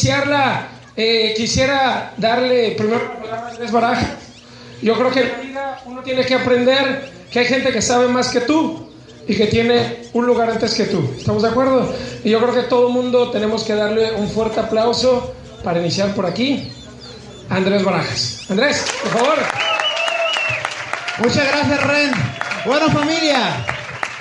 Iniciarla, eh, quisiera darle primero la palabra a Andrés Baraja. Yo creo que en la vida uno tiene que aprender que hay gente que sabe más que tú y que tiene un lugar antes que tú. ¿Estamos de acuerdo? Y yo creo que todo el mundo tenemos que darle un fuerte aplauso para iniciar por aquí. Andrés Barajas. Andrés, por favor. Muchas gracias, Ren. Bueno, familia,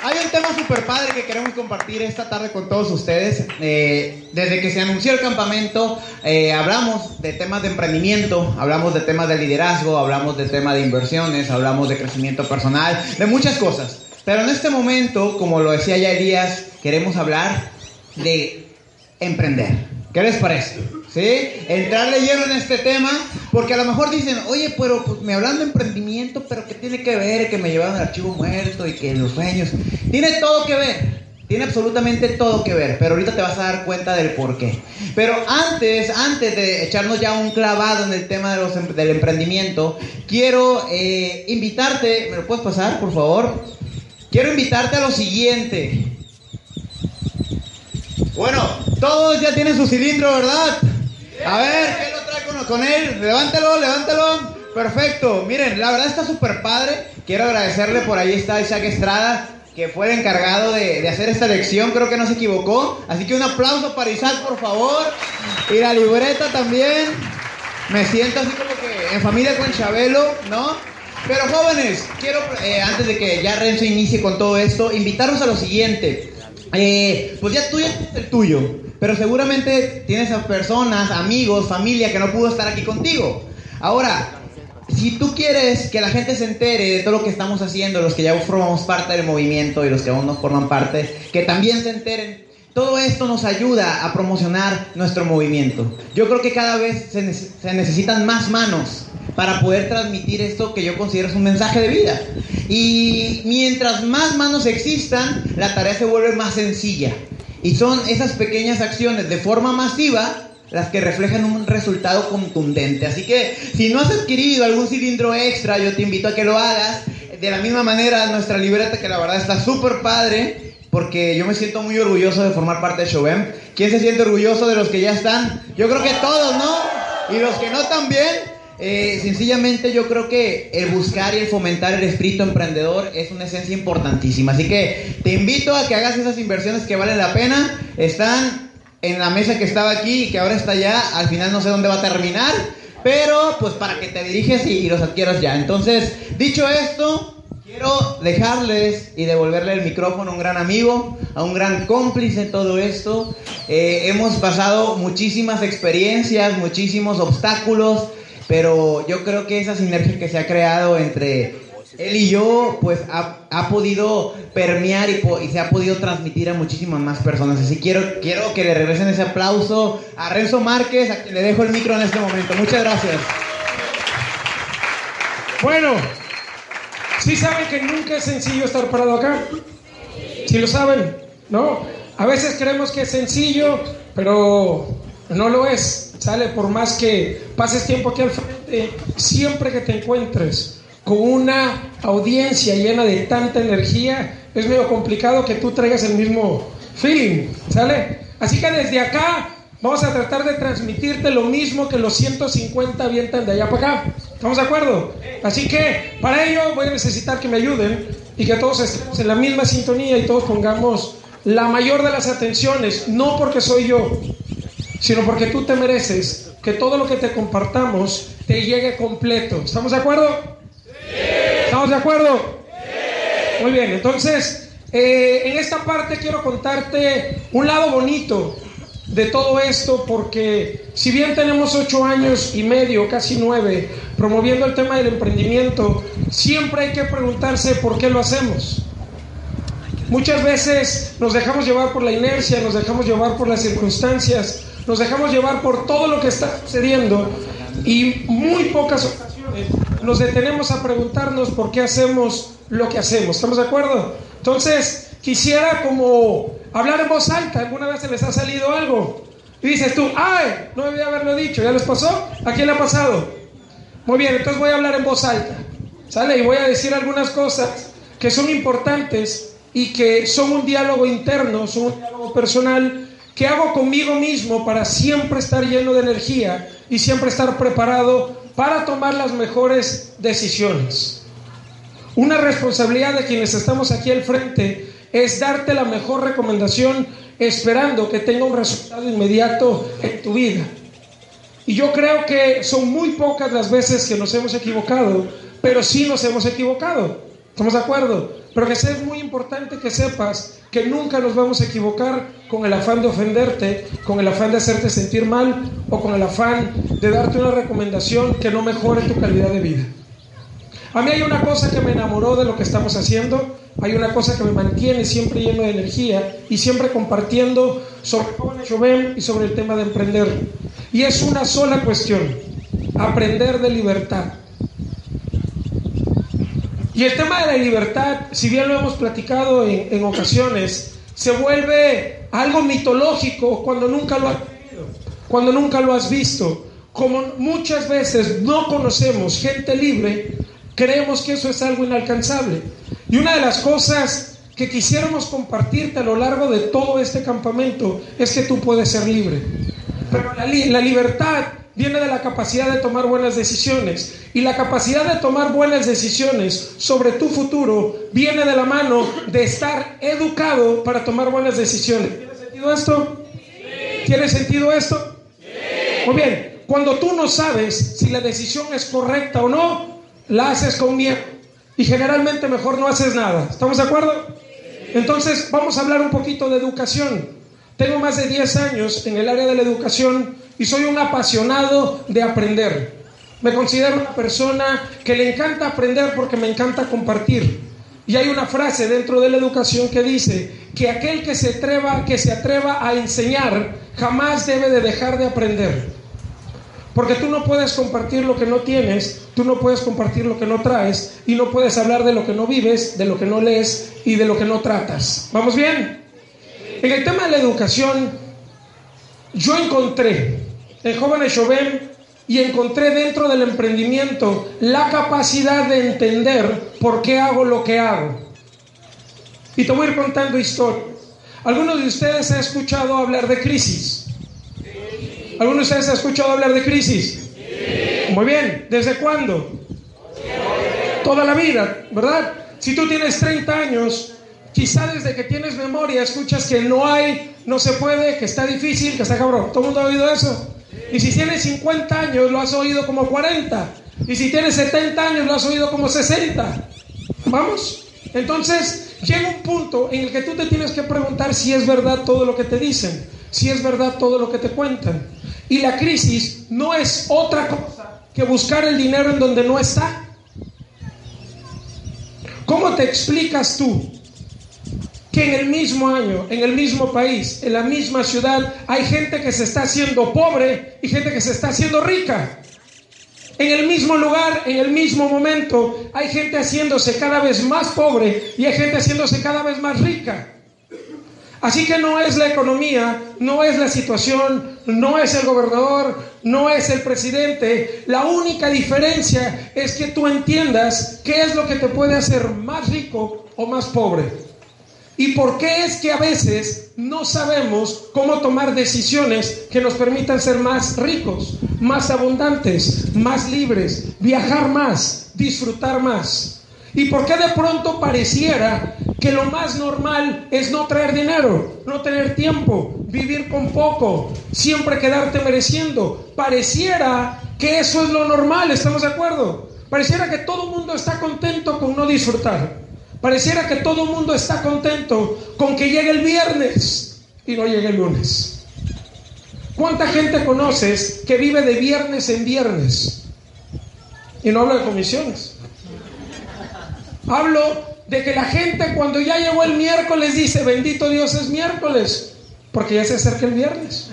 hay un tema súper padre que queremos compartir esta tarde con todos ustedes. Eh, desde que se anunció el campamento, eh, hablamos de temas de emprendimiento, hablamos de temas de liderazgo, hablamos de temas de inversiones, hablamos de crecimiento personal, de muchas cosas. Pero en este momento, como lo decía ya Elías, queremos hablar de emprender. ¿Qué les parece? ¿Sí? Entrarle lleno en este tema, porque a lo mejor dicen, oye, pero pues, me hablan de emprendimiento, pero ¿qué tiene que ver? Que me llevaron el archivo muerto y que los sueños. Tiene todo que ver. Tiene absolutamente todo que ver, pero ahorita te vas a dar cuenta del por qué. Pero antes, antes de echarnos ya un clavado en el tema de los, em- del emprendimiento, quiero eh, invitarte, ¿me lo puedes pasar, por favor? Quiero invitarte a lo siguiente. Bueno, todos ya tienen su cilindro, ¿verdad? A ver, ¿qué lo trae con, él? Levántelo, levántelo. Perfecto. Miren, la verdad está súper padre. Quiero agradecerle, por ahí está Isaac Estrada, que fue el encargado de, de hacer esta lección. Creo que no se equivocó. Así que un aplauso para Isaac, por favor. Y la libreta también. Me siento así como que en familia con Chabelo, ¿no? Pero jóvenes, quiero, eh, antes de que ya Renzo inicie con todo esto, invitarlos a lo siguiente. Eh, pues ya tú ya el tuyo, pero seguramente tienes a personas, amigos, familia que no pudo estar aquí contigo. Ahora, si tú quieres que la gente se entere de todo lo que estamos haciendo, los que ya formamos parte del movimiento y los que aún no forman parte, que también se enteren, todo esto nos ayuda a promocionar nuestro movimiento. Yo creo que cada vez se, se necesitan más manos para poder transmitir esto que yo considero es un mensaje de vida. Y mientras más manos existan, la tarea se vuelve más sencilla. Y son esas pequeñas acciones de forma masiva las que reflejan un resultado contundente. Así que si no has adquirido algún cilindro extra, yo te invito a que lo hagas. De la misma manera, nuestra libreta, que la verdad está súper padre, porque yo me siento muy orgulloso de formar parte de Showem. ¿Quién se siente orgulloso de los que ya están? Yo creo que todos, ¿no? Y los que no también. Eh, sencillamente yo creo que el buscar y el fomentar el espíritu emprendedor es una esencia importantísima. Así que te invito a que hagas esas inversiones que valen la pena. Están en la mesa que estaba aquí y que ahora está allá. Al final no sé dónde va a terminar. Pero pues para que te diriges y, y los adquieras ya. Entonces, dicho esto, quiero dejarles y devolverle el micrófono a un gran amigo, a un gran cómplice en todo esto. Eh, hemos pasado muchísimas experiencias, muchísimos obstáculos, pero yo creo que esa sinergia que se ha creado entre él y yo, pues ha, ha podido permear y, se ha podido transmitir a muchísimas más personas. Así quiero, quiero que le regresen ese aplauso a Renzo Márquez, a quien le dejo el micro en este momento. Muchas gracias. Bueno, ¿sí saben que nunca es sencillo estar parado acá? ¿Sí lo saben? ¿No? A veces creemos que es sencillo, pero no lo es. Sale por más que pases tiempo aquí al frente, siempre que te encuentres con una audiencia llena de tanta energía, es medio complicado que tú traigas el mismo feeling, ¿sale? Así que desde acá vamos a tratar de transmitirte lo mismo que los 150 avientan de allá para acá. ¿Estamos de acuerdo? Así que para ello voy a necesitar que me ayuden y que todos estemos en la misma sintonía y todos pongamos la mayor de las atenciones, no porque soy yo, sino porque tú te mereces que todo lo que te compartamos te llegue completo. ¿Estamos de acuerdo? ¿Estamos de acuerdo? Muy bien, entonces, eh, en esta parte quiero contarte un lado bonito de todo esto porque si bien tenemos ocho años y medio, casi nueve, promoviendo el tema del emprendimiento, siempre hay que preguntarse por qué lo hacemos. Muchas veces nos dejamos llevar por la inercia, nos dejamos llevar por las circunstancias, nos dejamos llevar por todo lo que está sucediendo y muy pocas ocasiones nos detenemos a preguntarnos por qué hacemos lo que hacemos. ¿Estamos de acuerdo? Entonces, quisiera como hablar en voz alta. ¿Alguna vez se les ha salido algo? Y dices tú, ay, no debía haberlo dicho. ¿Ya les pasó? ¿A quién le ha pasado? Muy bien, entonces voy a hablar en voz alta. ¿Sale? Y voy a decir algunas cosas que son importantes y que son un diálogo interno, son un diálogo personal que hago conmigo mismo para siempre estar lleno de energía y siempre estar preparado para tomar las mejores decisiones. Una responsabilidad de quienes estamos aquí al frente es darte la mejor recomendación esperando que tenga un resultado inmediato en tu vida. Y yo creo que son muy pocas las veces que nos hemos equivocado, pero sí nos hemos equivocado. ¿Estamos de acuerdo? Pero que es muy importante que sepas que nunca nos vamos a equivocar con el afán de ofenderte, con el afán de hacerte sentir mal o con el afán de darte una recomendación que no mejore tu calidad de vida. A mí hay una cosa que me enamoró de lo que estamos haciendo, hay una cosa que me mantiene siempre lleno de energía y siempre compartiendo sobre y sobre el tema de emprender. Y es una sola cuestión, aprender de libertad. Y el tema de la libertad, si bien lo hemos platicado en, ocasiones, se vuelve algo mitológico cuando nunca lo has cuando nunca lo has visto. Como muchas veces no conocemos gente libre, creemos que eso es algo inalcanzable. Y una de las cosas que quisiéramos compartirte a lo largo de todo este campamento es que tú puedes ser libre. Pero la, la libertad viene de la capacidad de tomar buenas decisiones. Y la capacidad de tomar buenas decisiones sobre tu futuro viene de la mano de estar educado para tomar buenas decisiones. ¿Tiene sentido esto? ¿Tiene sentido esto? Muy bien, cuando tú no sabes si la decisión es correcta o no, la haces con miedo. Y generalmente mejor no haces nada. ¿Estamos de acuerdo? Entonces vamos a hablar un poquito de educación. Tengo más de 10 años en el área de la educación y soy un apasionado de aprender. Me considero una persona que le encanta aprender porque me encanta compartir. Y hay una frase dentro de la educación que dice que aquel que se atreva, que se atreva a enseñar jamás debe de dejar de aprender. Porque tú no puedes compartir lo que no tienes, tú no puedes compartir lo que no traes y no puedes hablar de lo que no vives, de lo que no lees y de lo que no tratas. ¿Vamos bien? En el tema de la educación, yo encontré en Jóvenes Chauvin y encontré dentro del emprendimiento la capacidad de entender por qué hago lo que hago. Y te voy a ir contando historias. ¿Algunos de ustedes han escuchado hablar de crisis? ¿Algunos de ustedes han escuchado hablar de crisis? Muy bien, ¿desde cuándo? Toda la vida, ¿verdad? Si tú tienes 30 años, quizá desde que tienes memoria escuchas que no hay, no se puede, que está difícil, que está cabrón. ¿Todo el mundo ha oído eso? Y si tienes 50 años, lo has oído como 40. Y si tienes 70 años, lo has oído como 60. ¿Vamos? Entonces, llega un punto en el que tú te tienes que preguntar si es verdad todo lo que te dicen, si es verdad todo lo que te cuentan. Y la crisis no es otra cosa que buscar el dinero en donde no está. ¿Cómo te explicas tú en el mismo año, en el mismo país, en la misma ciudad, hay gente que se está haciendo pobre y gente que se está haciendo rica. En el mismo lugar, en el mismo momento, hay gente haciéndose cada vez más pobre y hay gente haciéndose cada vez más rica. Así que no es la economía, no es la situación, no es el gobernador, no es el presidente. La única diferencia es que tú entiendas qué es lo que te puede hacer más rico o más pobre. ¿Y por qué es que a veces no sabemos cómo tomar decisiones que nos permitan ser más ricos, más abundantes, más libres, viajar más, disfrutar más? ¿Y por qué de pronto pareciera que lo más normal es no traer dinero, no tener tiempo, vivir con poco, siempre quedarte mereciendo? Pareciera que eso es lo normal, ¿estamos de acuerdo? Pareciera que todo el mundo está contento con no disfrutar. Pareciera que todo el mundo está contento con que llegue el viernes y no llegue el lunes. ¿Cuánta gente conoces que vive de viernes en viernes? Y no hablo de comisiones. Hablo de que la gente cuando ya llegó el miércoles dice, bendito Dios es miércoles, porque ya se acerca el viernes.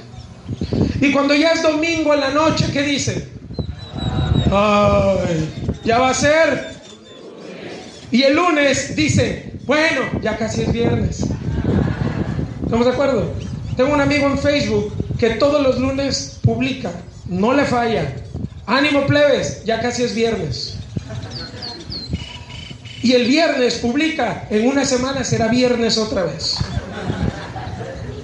Y cuando ya es domingo en la noche, ¿qué dice? Ay, ya va a ser y el lunes dice, bueno, ya casi es viernes. ¿Estamos de acuerdo? Tengo un amigo en Facebook que todos los lunes publica, no le falla. Ánimo plebes, ya casi es viernes. Y el viernes publica, en una semana será viernes otra vez.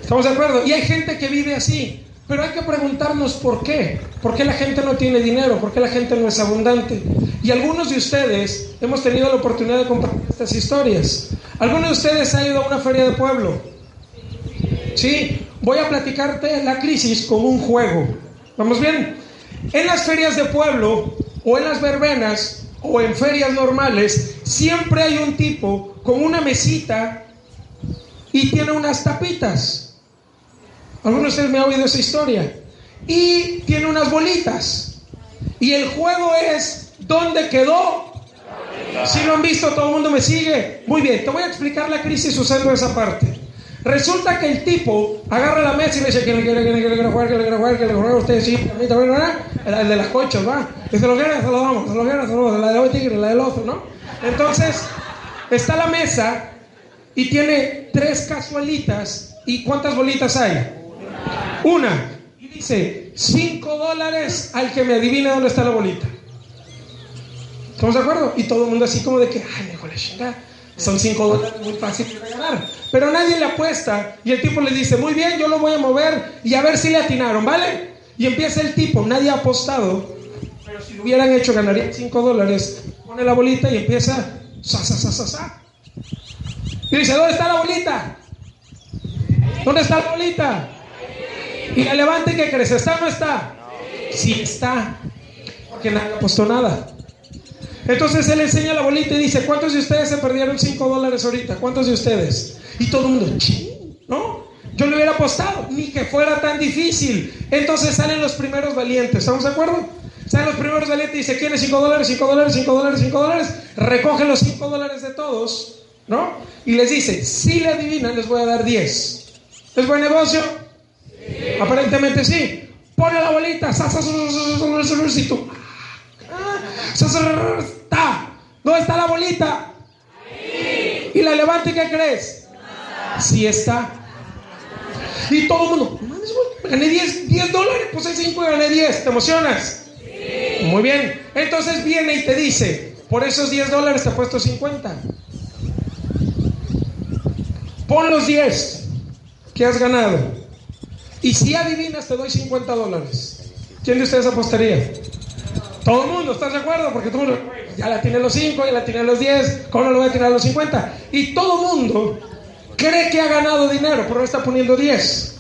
¿Estamos de acuerdo? Y hay gente que vive así. Pero hay que preguntarnos por qué. ¿Por qué la gente no tiene dinero? ¿Por qué la gente no es abundante? Y algunos de ustedes hemos tenido la oportunidad de compartir estas historias. ¿Algunos de ustedes han ido a una feria de pueblo? Sí, voy a platicarte la crisis como un juego. ¿Vamos bien? En las ferias de pueblo o en las verbenas o en ferias normales, siempre hay un tipo con una mesita y tiene unas tapitas. Algunos de ustedes me han oído esa historia. Y tiene unas bolitas. Y el juego es ¿dónde quedó? Si lo han visto, todo el mundo me sigue. Muy bien, te voy a explicar la crisis usando esa parte. Resulta que el tipo agarra la mesa y le dice que le quiere, que le quiere jugar, que le quiere jugar, que le quiere usted sí, a mí también, El de las cochas, va. Y se lo quiere, se lo damos, se lo quiere, se lo damos, la de hoy tigre, la del otro, ¿no? Entonces, está la mesa y tiene tres casualitas. ¿Y cuántas bolitas hay? Una. Y dice, 5 dólares al que me adivine dónde está la bolita. ¿Estamos de acuerdo? Y todo el mundo así como de que, ay, me la chingada. Son 5 dólares muy fácil de ganar. Pero nadie le apuesta. Y el tipo le dice, muy bien, yo lo voy a mover y a ver si le atinaron, ¿vale? Y empieza el tipo, nadie ha apostado. Pero si lo hubieran hecho, ganarían 5 dólares. Pone la bolita y empieza, sa, sa, sa, sa. Y dice, ¿dónde está la bolita? ¿Dónde está la bolita? Y la levante que crece, ¿está o no está? Sí está, porque nadie apostó nada. Entonces él enseña la bolita y dice, ¿cuántos de ustedes se perdieron 5 dólares ahorita? ¿Cuántos de ustedes? Y todo el mundo, ¿no? Yo le hubiera apostado, ni que fuera tan difícil. Entonces salen los primeros valientes, ¿estamos de acuerdo? Salen los primeros valientes y dice, ¿quién es 5 dólares, 5 dólares, 5 dólares, 5 dólares? Recogen los 5 dólares de todos, ¿no? Y les dice, si le adivinan, les voy a dar 10. ¿Es buen negocio? Aparentemente sí. Pone la bolita. ¿Dónde está la bolita? Y la levante, ¿qué crees? Sí está. Y todo el mundo, gané 10, 10 dólares, pues hay 5 y gané 10. ¿Te emocionas? Muy bien. Entonces viene y te dice, por esos 10 dólares te he puesto 50. Pon los 10 que has ganado. Y si adivinas, te doy 50 dólares. ¿Quién de ustedes apostaría? Todo el mundo, ¿estás de acuerdo? Porque todo ya la tiene los 5, ya la tiene los 10, ¿cómo no lo voy a tirar los 50? Y todo el mundo cree que ha ganado dinero, pero no está poniendo 10.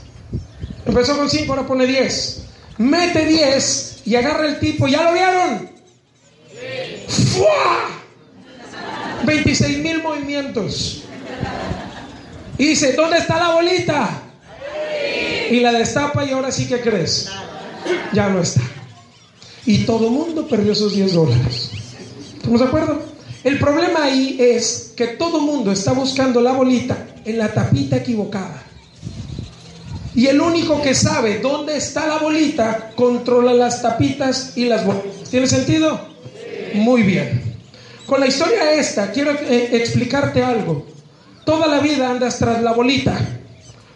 Empezó con 5, ahora pone 10. Mete 10 y agarra el tipo, ¿ya lo vieron? ¡Fua! 26 mil movimientos. Y dice, ¿dónde está la bolita? Y la destapa y ahora sí que crees. Ya no está. Y todo el mundo perdió sus 10 dólares. ¿Estamos de acuerdo? El problema ahí es que todo el mundo está buscando la bolita en la tapita equivocada. Y el único que sabe dónde está la bolita controla las tapitas y las bolitas. ¿Tiene sentido? Muy bien. Con la historia esta quiero eh, explicarte algo. Toda la vida andas tras la bolita,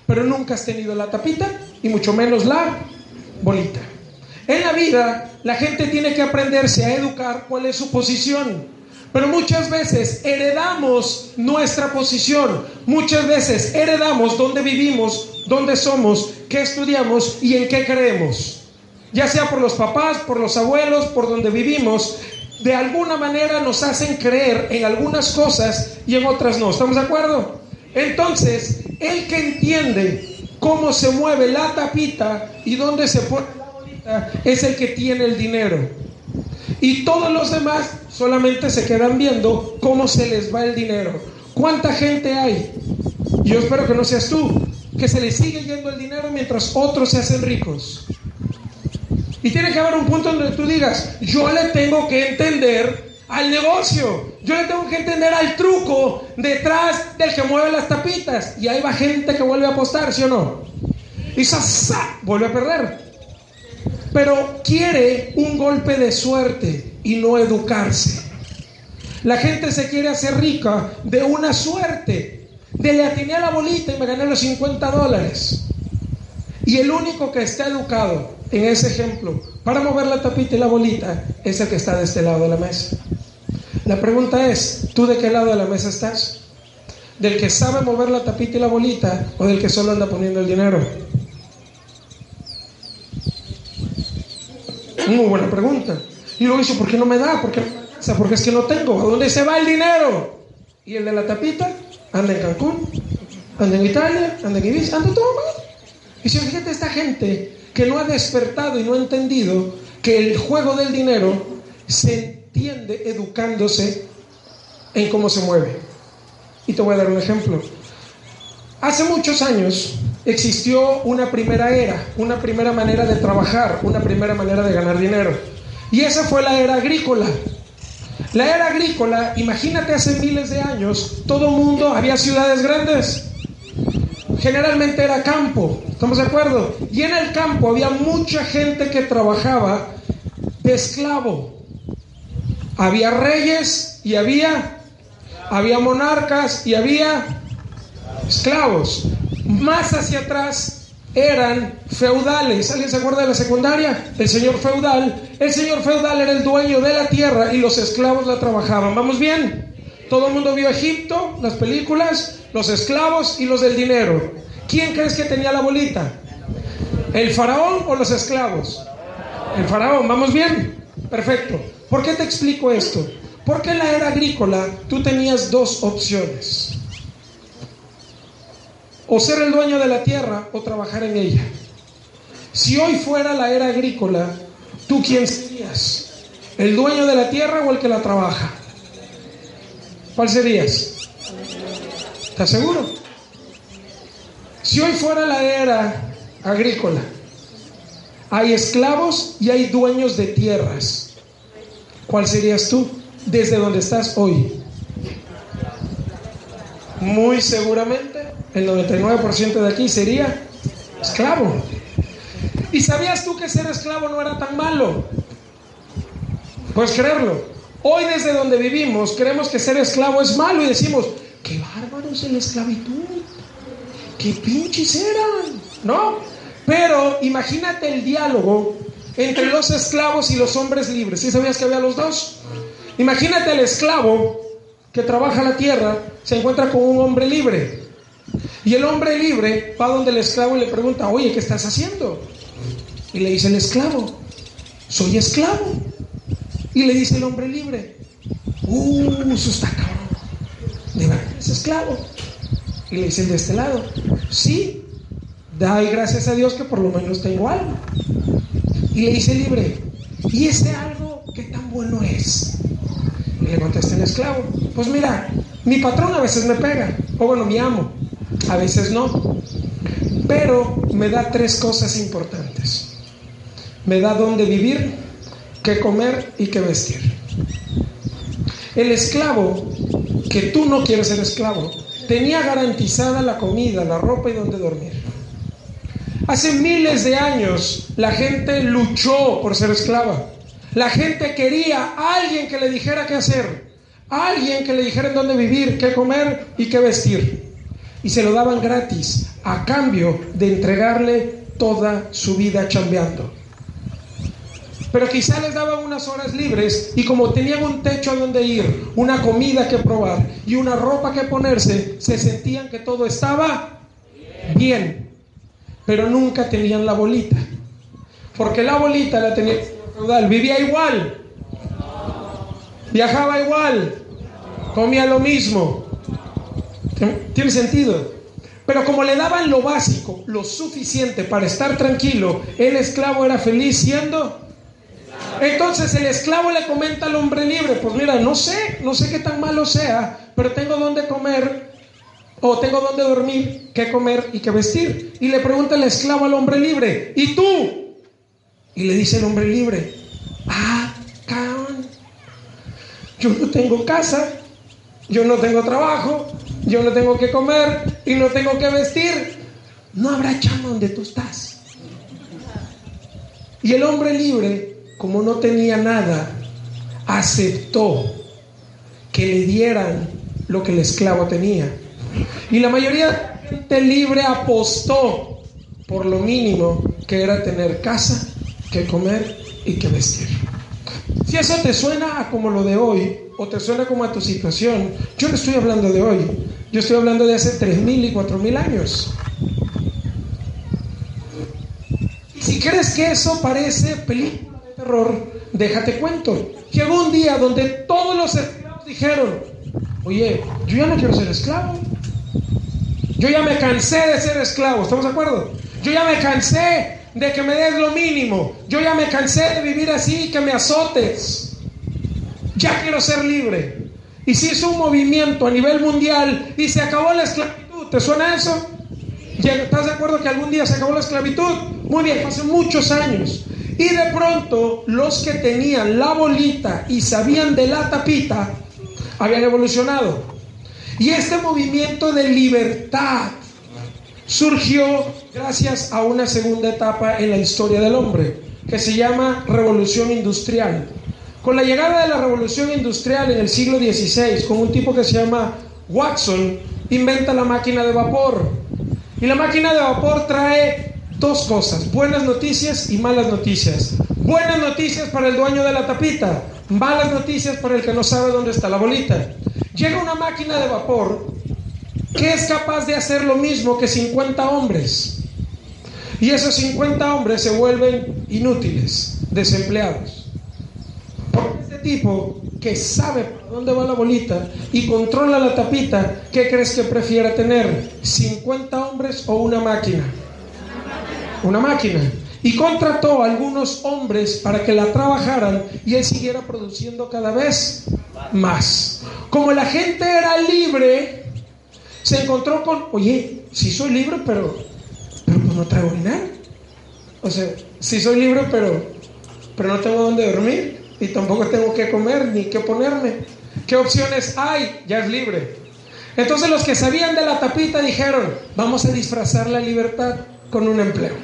pero nunca has tenido la tapita y mucho menos la bolita. En la vida la gente tiene que aprenderse a educar cuál es su posición. Pero muchas veces heredamos nuestra posición, muchas veces heredamos dónde vivimos, dónde somos, qué estudiamos y en qué creemos. Ya sea por los papás, por los abuelos, por donde vivimos, de alguna manera nos hacen creer en algunas cosas y en otras no. ¿Estamos de acuerdo? Entonces, el que entiende cómo se mueve la tapita y dónde se pone la bolita es el que tiene el dinero. Y todos los demás solamente se quedan viendo cómo se les va el dinero. ¿Cuánta gente hay? Yo espero que no seas tú, que se les sigue yendo el dinero mientras otros se hacen ricos. Y tiene que haber un punto donde tú digas, yo le tengo que entender al negocio, yo le tengo que entender al truco detrás del que mueve las tapitas. Y ahí va gente que vuelve a apostar, ¿sí o no? Y ¡sa, vuelve a perder. Pero quiere un golpe de suerte y no educarse. La gente se quiere hacer rica de una suerte. De le atiné a la bolita y me gané los 50 dólares. Y el único que está educado en ese ejemplo para mover la tapita y la bolita es el que está de este lado de la mesa. La pregunta es, ¿tú de qué lado de la mesa estás? ¿Del que sabe mover la tapita y la bolita o del que solo anda poniendo el dinero? Muy buena pregunta. Y luego dice, ¿por qué no me da? ¿Por qué no Porque es que no tengo. ¿A dónde se va el dinero? ¿Y el de la tapita? Anda en Cancún, anda en Italia, anda en Ibiza, anda todo mal. Y si fíjate, esta gente que no ha despertado y no ha entendido que el juego del dinero se entiende educándose en cómo se mueve. Y te voy a dar un ejemplo. Hace muchos años existió una primera era, una primera manera de trabajar, una primera manera de ganar dinero. Y esa fue la era agrícola. La era agrícola, imagínate hace miles de años, todo mundo, había ciudades grandes. Generalmente era campo, ¿estamos de acuerdo? Y en el campo había mucha gente que trabajaba de esclavo. Había reyes y había, había monarcas y había esclavos. Más hacia atrás eran feudales. ¿Alguien se acuerda de la secundaria? El señor feudal. El señor feudal era el dueño de la tierra y los esclavos la trabajaban. ¿Vamos bien? Todo el mundo vio Egipto, las películas, los esclavos y los del dinero. ¿Quién crees que tenía la bolita? ¿El faraón o los esclavos? El faraón, ¿vamos bien? Perfecto. ¿Por qué te explico esto? Porque en la era agrícola tú tenías dos opciones. O ser el dueño de la tierra o trabajar en ella. Si hoy fuera la era agrícola, ¿tú quién serías? ¿El dueño de la tierra o el que la trabaja? ¿Cuál serías? ¿Estás seguro? Si hoy fuera la era agrícola, hay esclavos y hay dueños de tierras. ¿Cuál serías tú desde donde estás hoy? Muy seguramente el 99% de aquí sería esclavo. ¿Y sabías tú que ser esclavo no era tan malo? Puedes creerlo. Hoy desde donde vivimos creemos que ser esclavo es malo y decimos, qué bárbaro es la esclavitud. Qué pinches eran. ¿No? Pero imagínate el diálogo entre los esclavos y los hombres libres. ¿Sí sabías que había los dos? Imagínate el esclavo que trabaja la tierra, se encuentra con un hombre libre. Y el hombre libre va donde el esclavo y le pregunta, oye, ¿qué estás haciendo? Y le dice el esclavo, soy esclavo. Y le dice el hombre libre, uh, eso está cabrón. ¿De verdad es esclavo? Y le dice de este lado, sí, da gracias a Dios que por lo menos tengo algo. Y le dice libre, ¿y ese algo qué tan bueno es? Y le contesta el esclavo, pues mira, mi patrón a veces me pega, o bueno, mi amo, a veces no, pero me da tres cosas importantes. Me da dónde vivir, qué comer y qué vestir. El esclavo, que tú no quieres ser esclavo, tenía garantizada la comida, la ropa y dónde dormir. Hace miles de años la gente luchó por ser esclava. La gente quería a alguien que le dijera qué hacer, a alguien que le dijera en dónde vivir, qué comer y qué vestir. Y se lo daban gratis a cambio de entregarle toda su vida chambeando. pero quizá les daban unas horas libres y como tenían un techo a donde ir, una comida que probar y una ropa que ponerse, se sentían que todo estaba bien, pero nunca tenían la bolita, porque la bolita la tenía el vivía igual, viajaba igual, comía lo mismo. ¿Tiene sentido? Pero como le daban lo básico, lo suficiente para estar tranquilo, el esclavo era feliz siendo. Entonces el esclavo le comenta al hombre libre, pues mira, no sé, no sé qué tan malo sea, pero tengo donde comer, o tengo donde dormir, qué comer y qué vestir. Y le pregunta el esclavo al hombre libre, ¿y tú? Y le dice el hombre libre, ah, cabrón, yo no tengo casa, yo no tengo trabajo, yo no tengo que comer y no tengo que vestir. No habrá chamba donde tú estás. Y el hombre libre, como no tenía nada, aceptó que le dieran lo que el esclavo tenía. Y la mayoría de libre apostó por lo mínimo que era tener casa, que comer y que vestir. Si eso te suena a como lo de hoy, o te suena como a tu situación, yo no estoy hablando de hoy, yo estoy hablando de hace 3.000 y 4.000 años. Y si crees que eso parece película de terror, déjate cuento. Llegó un día donde todos los esclavos dijeron, oye, yo ya no quiero ser esclavo. Yo ya me cansé de ser esclavo, ¿estamos de acuerdo? Yo ya me cansé de que me des lo mínimo. Yo ya me cansé de vivir así, que me azotes. Ya quiero ser libre. Y se hizo un movimiento a nivel mundial y se acabó la esclavitud. ¿Te suena eso? ¿Estás de acuerdo que algún día se acabó la esclavitud? Muy bien, hace muchos años. Y de pronto los que tenían la bolita y sabían de la tapita habían evolucionado. Y este movimiento de libertad surgió gracias a una segunda etapa en la historia del hombre, que se llama revolución industrial. Con la llegada de la revolución industrial en el siglo XVI, con un tipo que se llama Watson, inventa la máquina de vapor. Y la máquina de vapor trae dos cosas, buenas noticias y malas noticias. Buenas noticias para el dueño de la tapita, malas noticias para el que no sabe dónde está la bolita. Llega una máquina de vapor que es capaz de hacer lo mismo que 50 hombres. Y esos 50 hombres se vuelven inútiles, desempleados. Porque este tipo que sabe dónde va la bolita y controla la tapita, ¿qué crees que prefiera tener? ¿50 hombres o una máquina? Una máquina. Y contrató a algunos hombres para que la trabajaran y él siguiera produciendo cada vez más. Como la gente era libre, se encontró con, oye, si soy libre, pero, pero pues no traigo dinero. O sea, si soy libre, pero, pero no tengo dónde dormir y tampoco tengo que comer ni que ponerme. ¿Qué opciones hay? Ya es libre. Entonces los que sabían de la tapita dijeron, vamos a disfrazar la libertad con un empleo.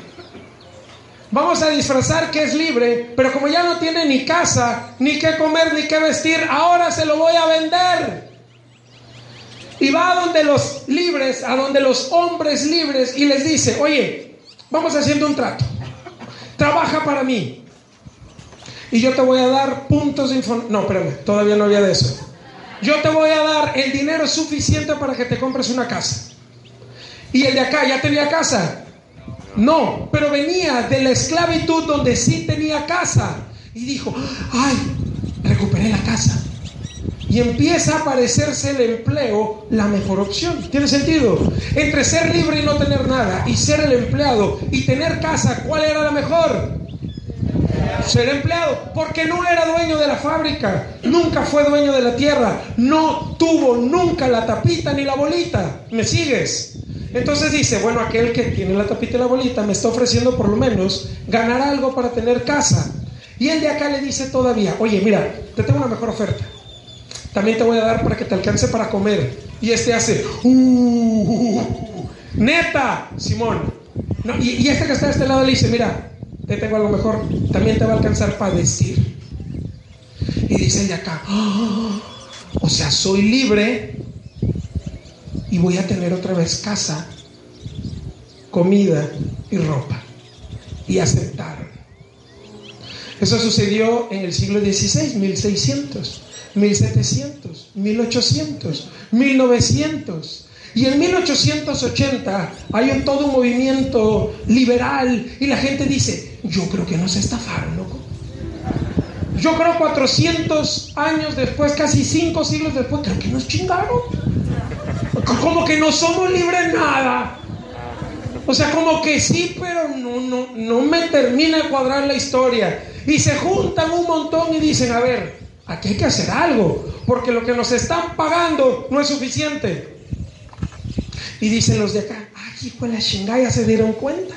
Vamos a disfrazar que es libre, pero como ya no tiene ni casa, ni qué comer, ni qué vestir, ahora se lo voy a vender. Y va a donde los libres, a donde los hombres libres y les dice, oye, vamos haciendo un trato. Trabaja para mí. Y yo te voy a dar puntos de información. No, espérame, todavía no había de eso. Yo te voy a dar el dinero suficiente para que te compres una casa. Y el de acá ya tenía casa. No, pero venía de la esclavitud donde sí tenía casa. Y dijo, ay, recuperé la casa y empieza a aparecerse el empleo la mejor opción. ¿Tiene sentido? Entre ser libre y no tener nada y ser el empleado y tener casa, ¿cuál era la mejor? Ser empleado, porque no era dueño de la fábrica, nunca fue dueño de la tierra, no tuvo nunca la tapita ni la bolita. ¿Me sigues? Entonces dice, bueno, aquel que tiene la tapita y la bolita me está ofreciendo por lo menos ganar algo para tener casa. Y el de acá le dice todavía, oye, mira, te tengo una mejor oferta también te voy a dar para que te alcance para comer. Y este hace, uh, neta, Simón. y, este que está de este lado le dice, mira, te tengo algo mejor, también te va a alcanzar para decir. Y dice el de acá, oh, o sea, soy libre y voy a tener otra vez casa, comida y ropa. Y aceptar. Eso sucedió en el siglo XVI, 1600, 1700, 1800, 1900. Y en 1880 hay un, todo un movimiento liberal y la gente dice, yo creo que nos estafaron, loco. Yo creo 400 años después, casi 5 siglos después, creo que nos chingaron. Como que no somos libres nada. O sea, como que sí, pero no, no, no me termina de cuadrar la historia. Y se juntan un montón y dicen, a ver, aquí hay que hacer algo, porque lo que nos están pagando no es suficiente. Y dicen los de acá, ay, hijo de la chingada, se dieron cuenta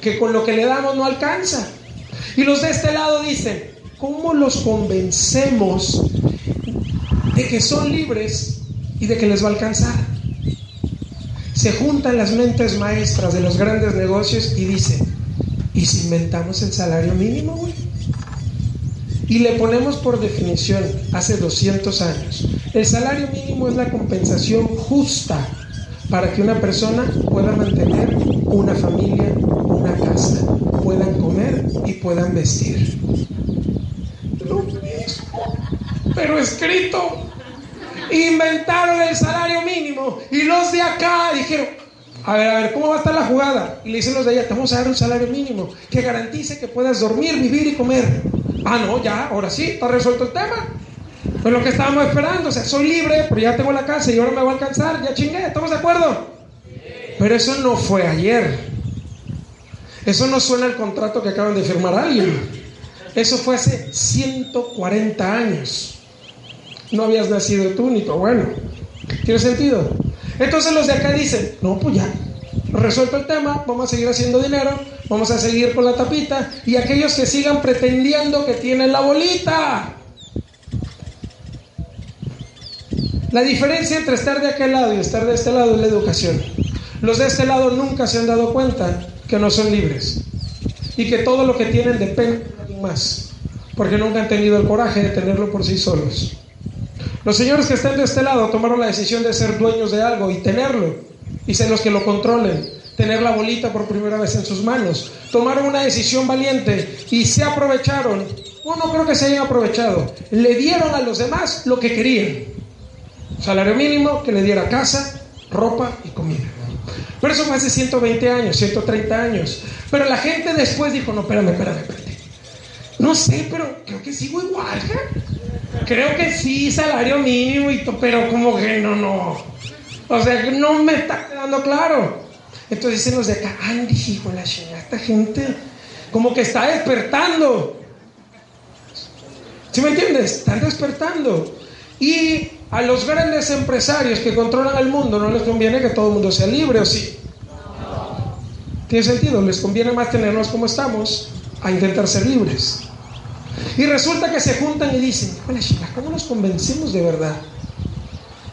que con lo que le damos no alcanza. Y los de este lado dicen, ¿cómo los convencemos de que son libres y de que les va a alcanzar? se juntan las mentes maestras de los grandes negocios y dicen, ¿y si inventamos el salario mínimo, güey? Y le ponemos por definición, hace 200 años, el salario mínimo es la compensación justa para que una persona pueda mantener una familia, una casa, puedan comer y puedan vestir. Lo mismo, pero escrito inventaron el salario mínimo y los de acá dijeron, a ver, a ver, ¿cómo va a estar la jugada? Y le dicen los de allá, te vamos a dar un salario mínimo que garantice que puedas dormir, vivir y comer. Ah, no, ya, ahora sí, está resuelto el tema. Pues lo que estábamos esperando, o sea, soy libre, pero ya tengo la casa y ahora me va a alcanzar, ya chingué, ¿estamos de acuerdo? Pero eso no fue ayer. Eso no suena al contrato que acaban de firmar alguien. Eso fue hace 140 años no habías nacido tú ni tu abuelo. ¿Tiene sentido? Entonces los de acá dicen, no, pues ya, resuelto el tema, vamos a seguir haciendo dinero, vamos a seguir con la tapita y aquellos que sigan pretendiendo que tienen la bolita. La diferencia entre estar de aquel lado y estar de este lado es la educación. Los de este lado nunca se han dado cuenta que no son libres y que todo lo que tienen depende de más, porque nunca han tenido el coraje de tenerlo por sí solos. Los señores que están de este lado tomaron la decisión de ser dueños de algo y tenerlo, y ser los que lo controlen, tener la bolita por primera vez en sus manos. Tomaron una decisión valiente y se aprovecharon, o no creo que se hayan aprovechado, le dieron a los demás lo que querían. Salario mínimo, que le diera casa, ropa y comida. Pero eso fue hace 120 años, 130 años. Pero la gente después dijo, no, espérame, espérame, espérame. No sé, pero creo que sigo igual. ¿eh? Creo que sí, salario mínimo, y pero como que no, no. O sea, no me está quedando claro. Entonces dicen los de acá, Andy, hijo la chingada, esta gente como que está despertando. ¿Sí me entiendes? Están despertando. Y a los grandes empresarios que controlan el mundo no les conviene que todo el mundo sea libre, ¿o sí? ¿Tiene sentido? Les conviene más tenernos como estamos a intentar ser libres. Y resulta que se juntan y dicen, ¿cómo nos convencemos de verdad?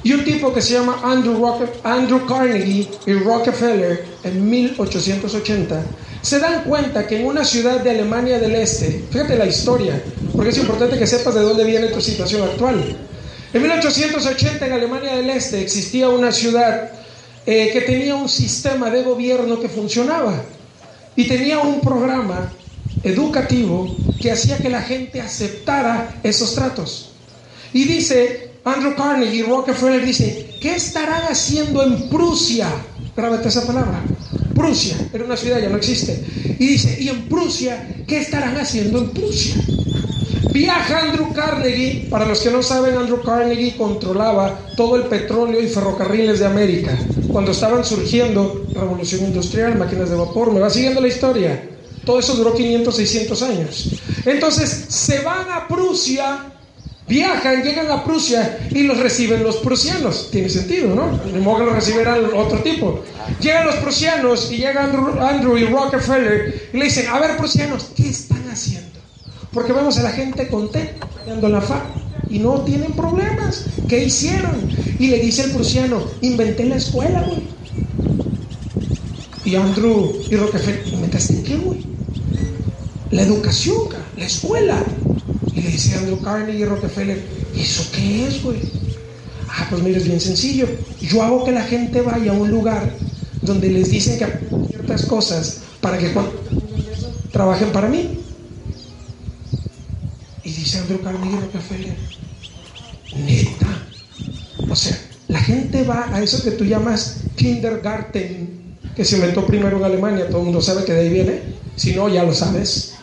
Y un tipo que se llama Andrew, Carnegie y Rockefeller en 1880 se dan cuenta que en una ciudad de Alemania del Este, fíjate la historia, porque es importante que sepas de dónde viene tu situación actual. En 1880 en Alemania del Este existía una ciudad eh, que tenía un sistema de gobierno que funcionaba y tenía un programa educativo que hacía que la gente aceptara esos tratos. Y dice Andrew Carnegie, Rockefeller dice, ¿qué estarán haciendo en Prusia? Grábate esa palabra. Prusia, era una ciudad, ya no existe. Y dice, ¿y en Prusia qué estarán haciendo en Prusia? Viaja Andrew Carnegie, para los que no saben, Andrew Carnegie controlaba todo el petróleo y ferrocarriles de América, cuando estaban surgiendo revolución industrial, máquinas de vapor, me va siguiendo la historia. Todo eso duró 500, 600 años. Entonces se van a Prusia, viajan, llegan a Prusia y los reciben los prusianos. Tiene sentido, ¿no? De modo que los otro tipo. Llegan los prusianos y llegan Andrew, y Rockefeller y le dicen, a ver, prusianos, ¿qué están haciendo? Porque vemos a la gente contenta, peleando la fa y no tienen problemas. ¿Qué hicieron? Y le dice el prusiano, inventé la escuela, güey. Y Andrew y Rockefeller, ¿inventaste qué, güey? la educación, la escuela. Y le dice Andrew Carnegie y Rockefeller, ¿eso qué es, güey? Ah, pues mira, es bien sencillo. Yo hago que la gente vaya a un lugar donde les dicen que ciertas cosas para que cuando trabajen para mí. Andrew Carnegie Rockefeller. Neta. O sea, la gente va a eso que tú llamas kindergarten, que se inventó primero en Alemania, todo el mundo sabe que de ahí viene. Si no, ya lo sabes.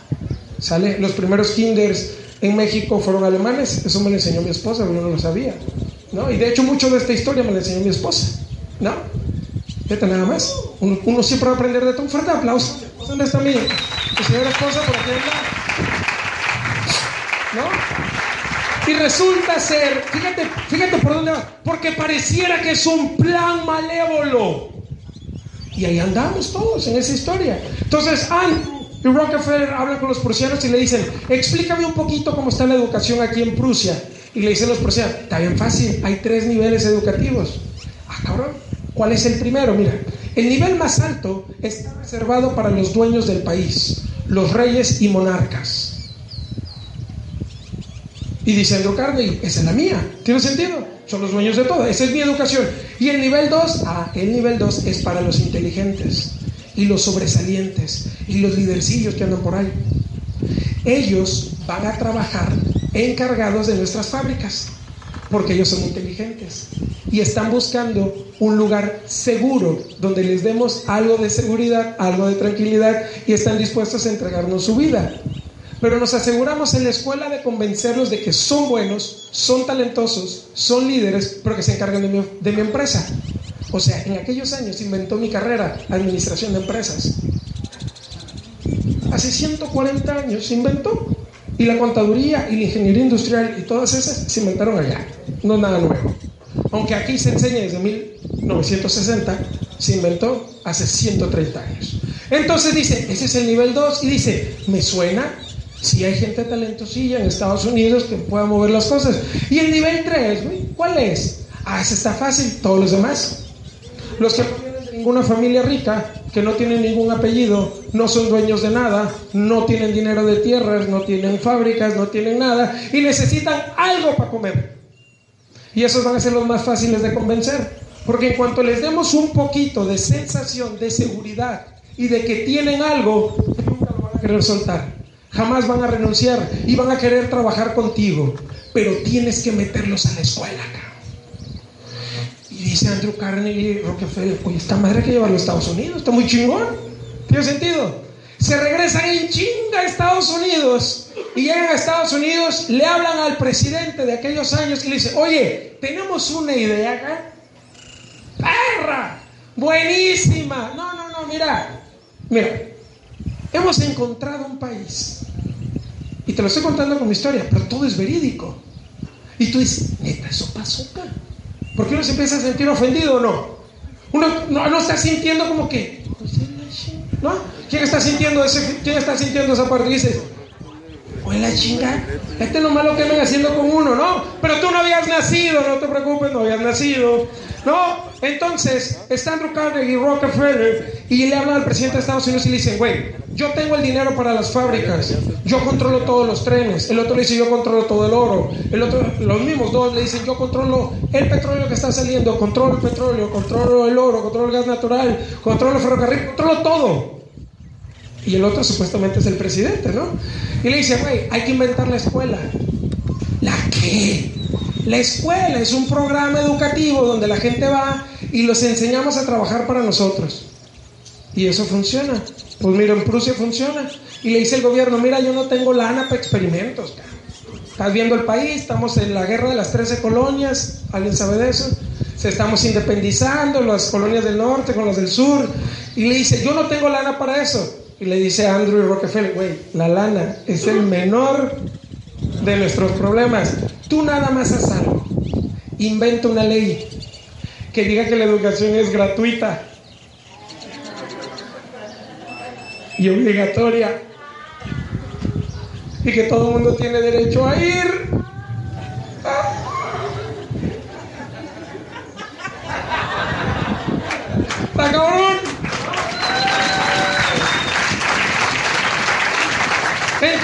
¿Sale? Los primeros kinders en México fueron alemanes, eso me lo enseñó mi esposa, yo no lo sabía. ¿no? Y de hecho, mucho de esta historia me lo enseñó mi esposa. ¿No? Vete nada más. Uno, siempre va a aprender de todo. Un fuerte aplauso. ¿Dónde está mi, mi señora esposa? Por aquí ¿No? Y resulta ser, fíjate, fíjate por dónde va, porque pareciera que es un plan malévolo. Y ahí andamos todos en esa historia. Entonces, Andrew y Rockefeller hablan con los prusianos y le dicen, explícame un poquito cómo está la educación aquí en Prusia. Y le dicen los prusianos, está bien fácil, hay tres niveles educativos. Ah, cabrón, ¿cuál es el primero? Mira, el nivel más alto está reservado para los dueños del país, los reyes y monarcas. Y dice Andrew Carnegie, esa es la mía. ¿Tiene sentido? Son los dueños de todo. Esa es mi educación. Y el nivel 2, ah, el nivel 2 es para los inteligentes y los sobresalientes y los lidercillos que andan por ahí. Ellos van a trabajar encargados de nuestras fábricas porque ellos son inteligentes y están buscando un lugar seguro donde les demos algo de seguridad, algo de tranquilidad y están dispuestos a entregarnos su vida. Pero nos aseguramos en la escuela de convencerlos de que son buenos, son talentosos, son líderes, pero que se encargan de mi, de mi empresa. O sea, en aquellos años inventó mi carrera, administración de empresas. Hace 140 años se inventó. Y la contaduría y la ingeniería industrial y todas esas se inventaron allá. No es nada nuevo. Aunque aquí se enseña desde 1960, se inventó hace 130 años. Entonces dice, ese es el nivel 2 y dice, me suena si hay gente talentosilla en Estados Unidos que pueda mover las cosas. Y el nivel 3, ¿cuál es? Ah, ese está fácil, todos los demás. Los que no tienen ninguna familia rica, que no tienen ningún apellido, no son dueños de nada, no tienen dinero de tierras, no tienen fábricas, no tienen nada y necesitan algo para comer. Y esos van a ser los más fáciles de convencer. Porque en cuanto les demos un poquito de sensación de seguridad y de que tienen algo, nunca lo van a querer soltar. Jamás van a renunciar y van a querer trabajar contigo. Pero tienes que meterlos a la escuela, y dice Andrew Carnegie Rockefeller, oye, esta madre que lleva a Estados Unidos, está muy chingón. ¿Tiene sentido? Se regresan en chinga a Estados Unidos y llegan a Estados Unidos, le hablan al presidente de aquellos años y le dicen, oye, tenemos una idea acá. ¡Perra! Buenísima. No, no, no, mira. Mira, hemos encontrado un país. Y te lo estoy contando con mi historia, pero todo es verídico. Y tú dices, neta, eso pasó acá. ¿Por qué uno se empieza a sentir ofendido o no? Uno no, está sintiendo como que, ¿no? ¿Quién está sintiendo ese, quién está sintiendo esa parte? Y dice, oye la chinga, este es lo malo que andan haciendo con uno, ¿no? Pero tú no habías nacido, no te preocupes, no habías nacido. No, entonces está Andrew Carnegie y Rockefeller y le hablan al presidente de Estados Unidos y le dicen, güey, yo tengo el dinero para las fábricas, yo controlo todos los trenes. El otro le dice, yo controlo todo el oro. El otro, los mismos dos le dicen, yo controlo el petróleo que está saliendo, controlo el petróleo, controlo el oro, controlo el gas natural, controlo el ferrocarril, controlo todo. Y el otro supuestamente es el presidente, ¿no? Y le dice, güey, hay que inventar la escuela. ¿La qué? La escuela es un programa educativo donde la gente va y los enseñamos a trabajar para nosotros. Y eso funciona. Pues mira, en Prusia funciona. Y le dice el gobierno, mira, yo no tengo lana para experimentos. Estás viendo el país, estamos en la guerra de las 13 colonias, ¿alguien sabe de eso? Se estamos independizando, las colonias del norte con las del sur. Y le dice, yo no tengo lana para eso. Y le dice a Andrew Rockefeller, güey, la lana es el menor de nuestros problemas. Tú nada más haz algo. Inventa una ley que diga que la educación es gratuita y obligatoria y que todo el mundo tiene derecho a ir. ¡Está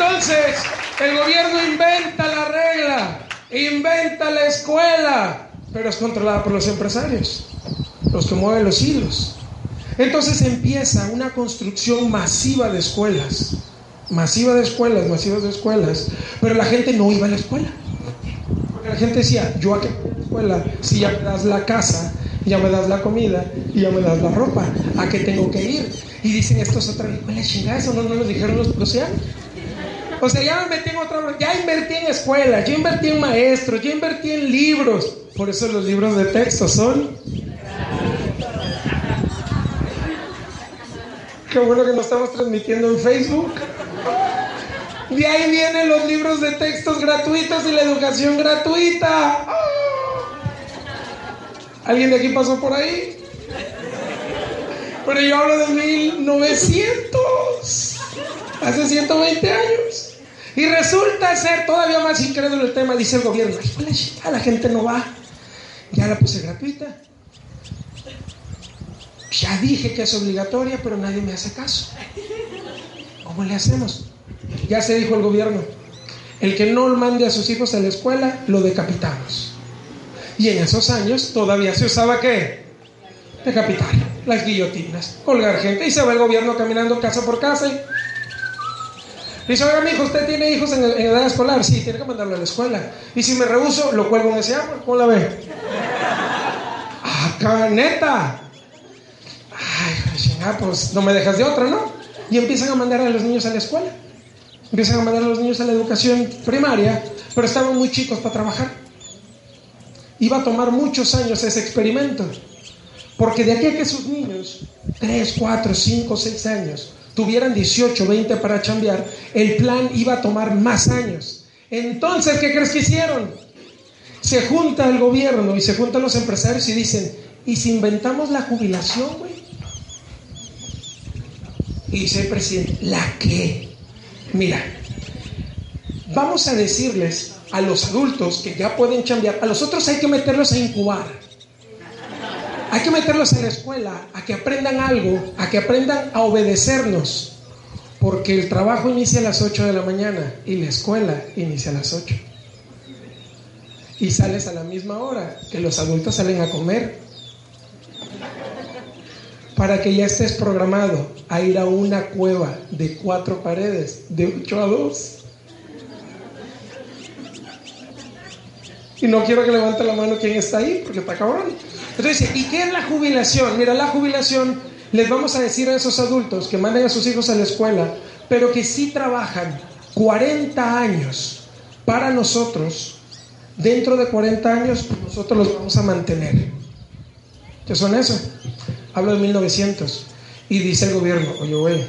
Entonces, el gobierno inventa la regla, inventa la escuela, pero es controlada por los empresarios, los que mueven los hilos. Entonces empieza una construcción masiva de escuelas. masiva de escuelas, masivas de escuelas, pero la gente no iba a la escuela. Porque la gente decía, yo a qué escuela si ya me das la casa, ya me das la comida y ya me das la ropa, ¿a qué tengo que ir? Y dicen estos otra vez, la chingada, eso no, no lo dijeron los, los O sea, ya me metí en otra, ya invertí en escuela, yo invertí en maestros, yo invertí en libros. Por eso los libros de texto son Qué bueno que nos estamos transmitiendo en Facebook. De ahí vienen los libros de textos gratuitos y la educación gratuita. ¿Alguien de aquí pasó por ahí? Pero yo hablo de 1900, hace 120 años. Y resulta ser todavía más incrédulo el tema, dice el gobierno. A la gente no va. Ya la puse gratuita. Ya dije que es obligatoria, pero nadie me hace caso. ¿Cómo le hacemos? Ya se dijo el gobierno, el que no mande a sus hijos a la escuela, lo decapitamos. Y en esos años todavía se usaba qué? Decapitar, las guillotinas, colgar gente. Y se va el gobierno caminando casa por casa y dice, oiga, mi hijo, ¿usted tiene hijos en, edad escolar? Sí, tiene que mandarlo a la escuela. Y si me rehuso, lo cuelgo en ese árbol. ¿Cómo la ve? ¡Ah, neta! Ay, pues no me dejas de otra, ¿no? Y empiezan a mandar a los niños a la escuela. Empiezan a mandar a los niños a la educación primaria, pero estaban muy chicos para trabajar. Iba a tomar muchos años ese experimento. Porque de aquí a que sus niños, 3, 4, 5, 6 años, tuvieran 18, 20 para chambear, el plan iba a tomar más años. Entonces, ¿qué crees que hicieron? Se junta el gobierno y se juntan los empresarios y dicen, ¿y si inventamos la jubilación, güey? Y dice el presidente, ¿la qué? Mira, vamos a decirles a los adultos que ya pueden cambiar, a los otros hay que meterlos a incubar. Hay que meterlos en la escuela, a que aprendan algo, a que aprendan a obedecernos. Porque el trabajo inicia a las 8 de la mañana y la escuela inicia a las 8. Y sales a la misma hora que los adultos salen a comer para que ya estés programado a ir a una cueva de cuatro paredes, de 8 a 2. Y no quiero que levante la mano quien está ahí, porque está cabrón. Entonces, ¿y qué es la jubilación? Mira, la jubilación, les vamos a decir a esos adultos que manden a sus hijos a la escuela, pero que sí trabajan 40 años para nosotros, dentro de 40 años nosotros los vamos a mantener. ¿Qué son eso? Hablo de 1900. Y dice el gobierno, oye, güey,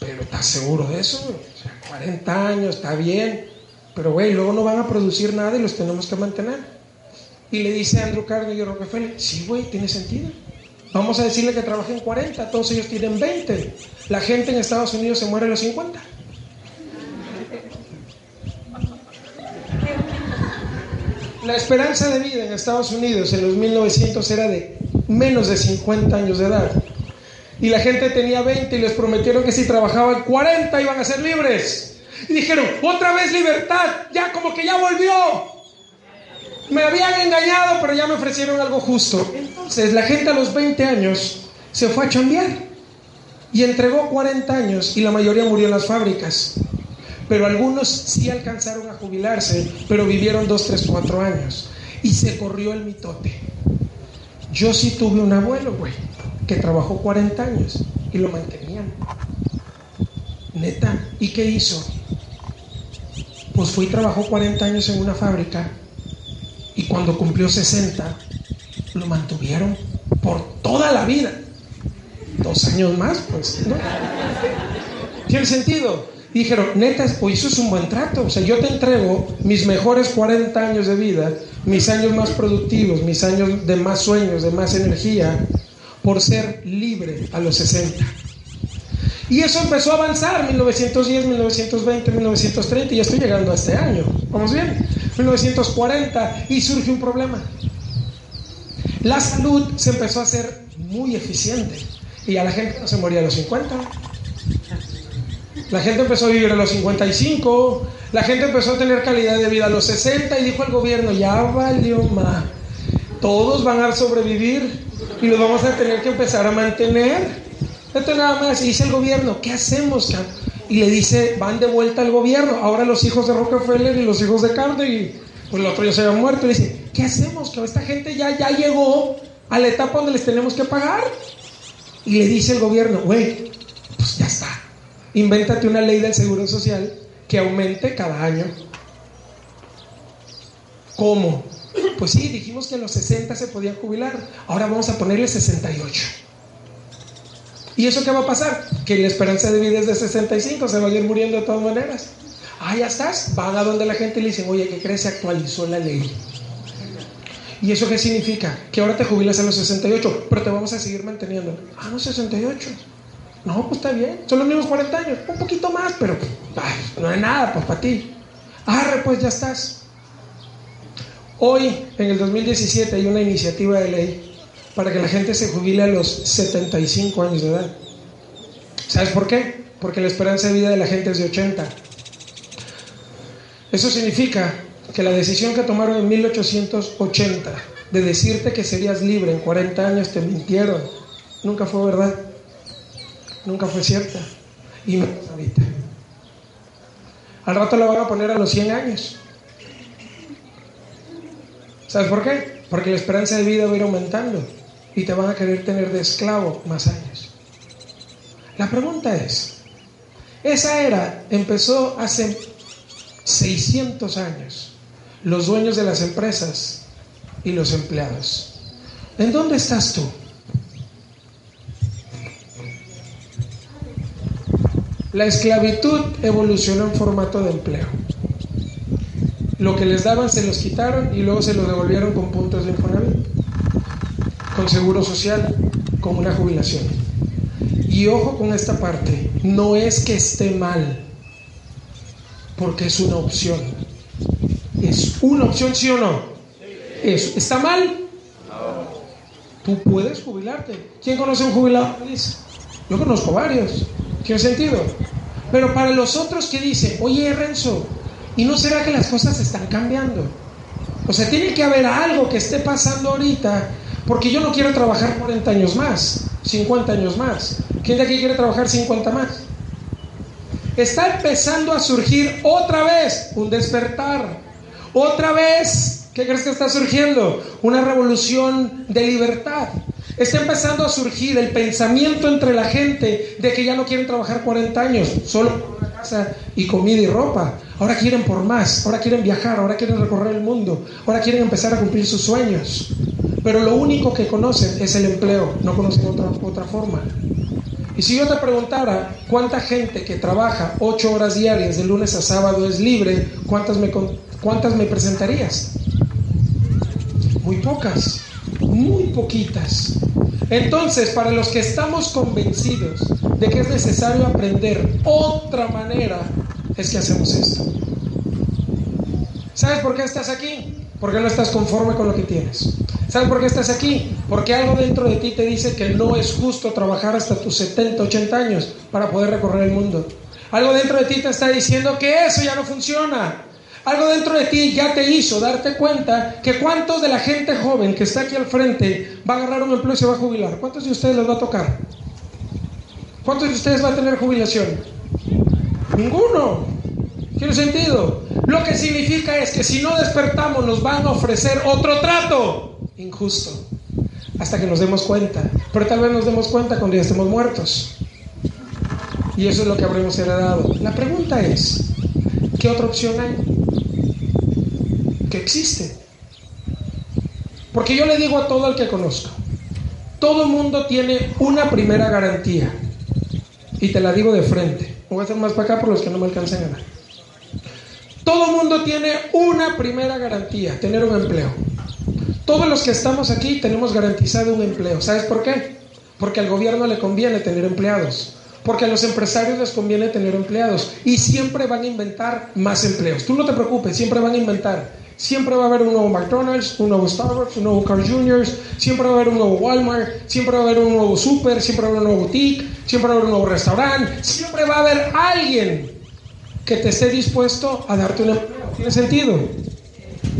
pero ¿estás seguro de eso? O sea, 40 años, está bien. Pero, güey, luego no van a producir nada y los tenemos que mantener. Y le dice a Andrew Carnegie Rockefeller, sí, güey, tiene sentido. Vamos a decirle que trabajen 40, todos ellos tienen 20. La gente en Estados Unidos se muere a los 50. La esperanza de vida en Estados Unidos en los 1900 era de menos de 50 años de edad. Y la gente tenía 20 y les prometieron que si trabajaban 40 iban a ser libres. Y dijeron, otra vez libertad, ya como que ya volvió. Me habían engañado, pero ya me ofrecieron algo justo. Entonces la gente a los 20 años se fue a chambear y entregó 40 años y la mayoría murió en las fábricas. Pero algunos sí alcanzaron a jubilarse, pero vivieron 2, 3, 4 años. Y se corrió el mitote. Yo sí tuve un abuelo, güey, que trabajó 40 años y lo mantenían. Neta, ¿y qué hizo? Pues fue y trabajó 40 años en una fábrica y cuando cumplió 60 lo mantuvieron por toda la vida. Dos años más, pues, ¿no? ¿Tiene sentido? dijeron, neta, pues eso es un buen trato. O sea, yo te entrego mis mejores 40 años de vida, mis años más productivos, mis años de más sueños, de más energía, por ser libre a los 60. Y eso empezó a avanzar, 1910, 1920, 1930, y ya estoy llegando a este año. ¿Vamos bien? 1940, y surge un problema. La salud se empezó a hacer muy eficiente, y a la gente no se moría a los 50 la gente empezó a vivir a los 55, la gente empezó a tener calidad de vida a los 60 y dijo el gobierno, ya valió más. Todos van a sobrevivir y los vamos a tener que empezar a mantener. Esto nada más, dice el gobierno, ¿qué hacemos? Y le dice, van de vuelta al gobierno. Ahora los hijos de Rockefeller y los hijos de Carnegie, pues el otro ya se había muerto. Y dice, ¿qué hacemos? Que esta gente ya, ya llegó a la etapa donde les tenemos que pagar. Y le dice el gobierno, güey, pues ya está. Invéntate una ley del seguro social que aumente cada año. ¿Cómo? Pues sí, dijimos que a los 60 se podía jubilar. Ahora vamos a ponerle 68. ¿Y eso qué va a pasar? Que la esperanza de vida es de 65, se va a ir muriendo de todas maneras. Ah, ya estás. Van a donde la gente le dicen, oye, ¿qué crees? Se actualizó la ley. ¿Y eso qué significa? Que ahora te jubilas a los 68, pero te vamos a seguir manteniendo. Ah, no, 68. No, pues está bien. Son los mismos 40 años. Un poquito más, pero no hay nada, pues para ti. Arre, pues ya estás. Hoy, en el 2017, hay una iniciativa de ley para que la gente se jubile a los 75 años de edad. ¿Sabes por qué? Porque la esperanza de vida de la gente es de 80. Eso significa que la decisión que tomaron en 1880 de decirte que serías libre en 40 años te mintieron. Nunca fue verdad. Nunca fue cierta. Y menos ahorita. Al rato la van a poner a los 100 años. ¿Sabes por qué? Porque la esperanza de vida va a ir aumentando y te van a querer tener de esclavo más años. La pregunta es, esa era empezó hace 600 años, los dueños de las empresas y los empleados. ¿En dónde estás tú? La esclavitud evolucionó en formato de empleo. Lo que les daban se los quitaron y luego se lo devolvieron con puntos de Infonavit, con seguro social, con una jubilación. Y ojo con esta parte, no es que esté mal, porque es una opción. Es una opción, sí o no. ¿Está mal? Tú puedes jubilarte. ¿Quién conoce un jubilado feliz? Yo conozco varios. ¿Qué sentido? Pero para los otros que dicen, oye Renzo, ¿Y no será que las cosas están cambiando? O sea, tiene que haber algo que esté pasando ahorita, porque yo no quiero trabajar 40 años más, 50 años más. ¿Quién de aquí quiere trabajar 50 más? Está empezando a surgir otra vez un despertar. Otra vez, ¿qué crees que está surgiendo? Una revolución de libertad. Está empezando a surgir el pensamiento entre la gente de que ya no quieren trabajar 40 años, solo por una casa y comida y ropa. Ahora quieren por más, ahora quieren viajar, ahora quieren recorrer el mundo, ahora quieren empezar a cumplir sus sueños. Pero lo único que conocen es el empleo, no conocen otra, otra forma. Y si yo te preguntara cuánta gente que trabaja ocho horas diarias de lunes a sábado es libre, ¿cuántas me, cuántas me presentarías? Muy pocas, muy poquitas. Entonces, para los que estamos convencidos de que es necesario aprender otra manera es que hacemos esto. ¿Sabes por qué estás aquí? Porque no estás conforme con lo que tienes. ¿Sabes por qué estás aquí? Porque algo dentro de ti te dice que no es justo trabajar hasta tus 70, 80 años para poder recorrer el mundo. Algo dentro de ti te está diciendo que eso ya no funciona. Algo dentro de ti ya te hizo darte cuenta que cuántos de la gente joven que está aquí al frente va a agarrar un empleo y se va a jubilar. ¿Cuántos de ustedes les va a tocar? ¿Cuántos de ustedes va a tener jubilación? Ninguno. ¿Tiene sentido? Lo que significa es que si no despertamos nos van a ofrecer otro trato injusto hasta que nos demos cuenta. Pero tal vez nos demos cuenta cuando ya estemos muertos. Y eso es lo que habremos heredado. La pregunta es, ¿qué otra opción hay? ¿Qué existe? Porque yo le digo a todo el que conozco, todo mundo tiene una primera garantía. Y te la digo de frente. Voy a hacer más para acá por los que no me alcancen a ver. Todo mundo tiene una primera garantía, tener un empleo. Todos los que estamos aquí tenemos garantizado un empleo. ¿Sabes por qué? Porque al gobierno le conviene tener empleados. Porque a los empresarios les conviene tener empleados. Y siempre van a inventar más empleos. Tú no te preocupes, siempre van a inventar. Siempre va a haber un nuevo McDonald's, un nuevo Starbucks, un nuevo Carl Jr., siempre va a haber un nuevo Walmart, siempre va a haber un nuevo super, siempre va a haber un nuevo boutique, siempre va a haber un nuevo restaurante, siempre va a haber alguien que te esté dispuesto a darte un empleo. ¿Tiene sentido?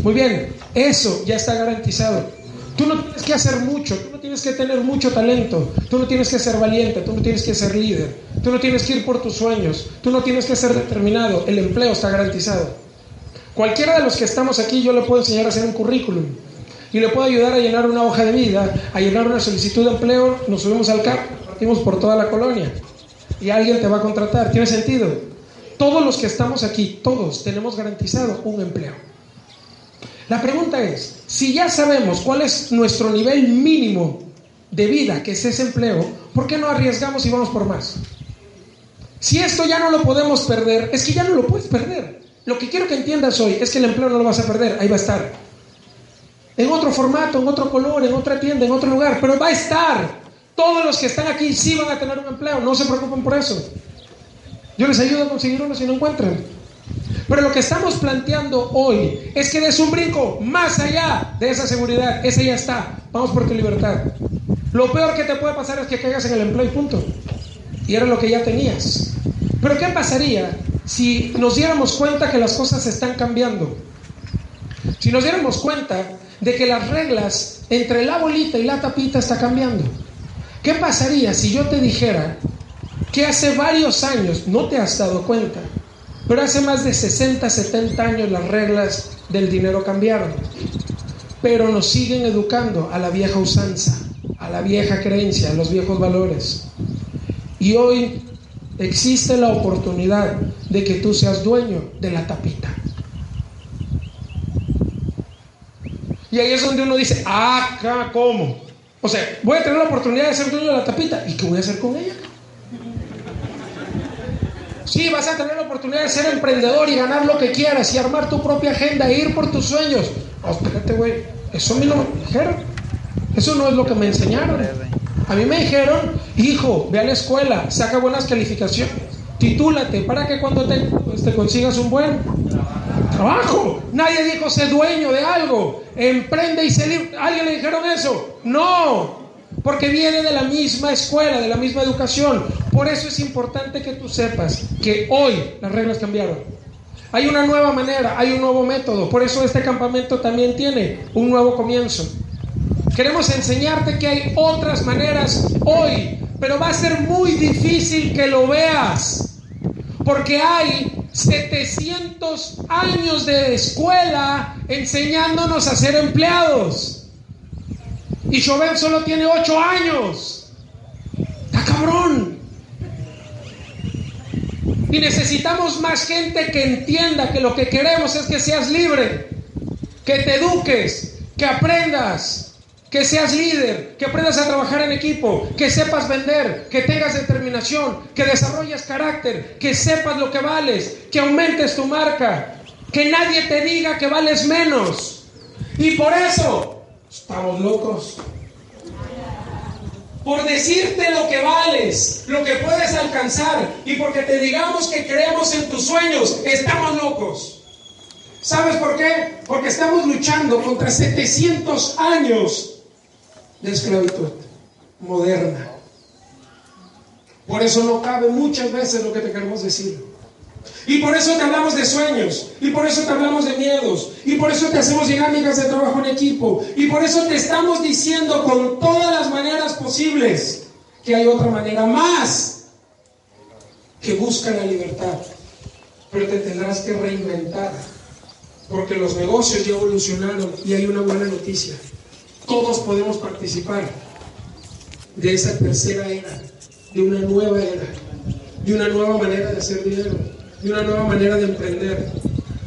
Muy bien, eso ya está garantizado. Tú no tienes que hacer mucho, tú no tienes que tener mucho talento, tú no tienes que ser valiente, tú no tienes que ser líder, tú no tienes que ir por tus sueños, tú no tienes que ser determinado, el empleo está garantizado. Cualquiera de los que estamos aquí yo le puedo enseñar a hacer un currículum y le puedo ayudar a llenar una hoja de vida, a llenar una solicitud de empleo, nos subimos al carro, partimos por toda la colonia y alguien te va a contratar. ¿Tiene sentido? Todos los que estamos aquí, todos tenemos garantizado un empleo. La pregunta es, si ya sabemos cuál es nuestro nivel mínimo de vida, que es ese empleo, ¿por qué no arriesgamos y vamos por más? Si esto ya no lo podemos perder, es que ya no lo puedes perder. Lo que quiero que entiendas hoy es que el empleo no lo vas a perder, ahí va a estar. En otro formato, en otro color, en otra tienda, en otro lugar, pero va a estar. Todos los que están aquí sí van a tener un empleo, no se preocupen por eso. Yo les ayudo a conseguir uno si no encuentran. Pero lo que estamos planteando hoy es que des un brinco más allá de esa seguridad. Ese ya está. Vamos por tu libertad. Lo peor que te puede pasar es que caigas en el empleo y punto. Y era lo que ya tenías. Pero ¿qué pasaría si nos diéramos cuenta que las cosas están cambiando? Si nos diéramos cuenta de que las reglas entre la bolita y la tapita está cambiando. ¿Qué pasaría si yo te dijera que hace varios años, no te has dado cuenta, pero hace más de 60, 70 años las reglas del dinero cambiaron. Pero nos siguen educando a la vieja usanza, a la vieja creencia, a los viejos valores. Y hoy existe la oportunidad de que tú seas dueño de la tapita. Y ahí es donde uno dice, ah, ¿cómo? O sea, voy a tener la oportunidad de ser dueño de la tapita. ¿Y qué voy a hacer con ella? Sí, vas a tener la oportunidad de ser emprendedor y ganar lo que quieras y armar tu propia agenda e ir por tus sueños. Oh, espérate, güey, eso a mí no me dijeron. Eso no es lo que me enseñaron. A mí me dijeron, hijo, ve a la escuela, saca buenas calificaciones, titúlate para que cuando te, pues, consigas un buen trabajo. Nadie dijo sé dueño de algo, emprende y se libre. ¿Alguien le dijeron eso? No, porque viene de la misma escuela, de la misma educación. Por eso es importante que tú sepas que hoy las reglas cambiaron. Hay una nueva manera, hay un nuevo método. Por eso este campamento también tiene un nuevo comienzo. Queremos enseñarte que hay otras maneras hoy, pero va a ser muy difícil que lo veas. Porque hay 700 años de escuela enseñándonos a ser empleados. Y Joven solo tiene ocho años. Está cabrón. Y necesitamos más gente que entienda que lo que queremos es que seas libre, que te eduques, que aprendas, que seas líder, que aprendas a trabajar en equipo, que sepas vender, que tengas determinación, que desarrolles carácter, que sepas lo que vales, que aumentes tu marca, que nadie te diga que vales menos. Y por eso Estamos locos. Por decirte lo que vales, lo que puedes alcanzar y porque te digamos que creemos en tus sueños, estamos locos. ¿Sabes por qué? Porque estamos luchando contra 700 años de esclavitud moderna. Por eso no cabe muchas veces lo que te queremos decir. Y por eso te hablamos de sueños, y por eso te hablamos de miedos, y por eso te hacemos dinámicas de trabajo en equipo, y por eso te estamos diciendo con todas las maneras posibles que hay otra manera más que busca la libertad. Pero te tendrás que reinventar, porque los negocios ya evolucionaron y hay una buena noticia. Todos podemos participar de esa tercera era, de una nueva era, de una nueva manera de hacer dinero de una nueva manera de emprender,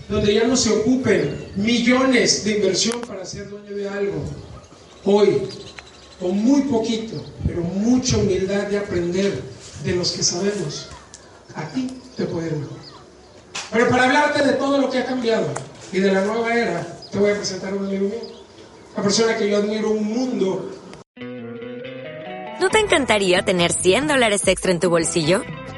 donde ya no se ocupen millones de inversión para ser dueño de algo. Hoy, con muy poquito, pero mucha humildad de aprender de los que sabemos, a ti te puede ir mejor. Pero para hablarte de todo lo que ha cambiado y de la nueva era, te voy a presentar a un amigo mío, una persona que yo admiro un mundo. ¿No te encantaría tener 100 dólares extra en tu bolsillo?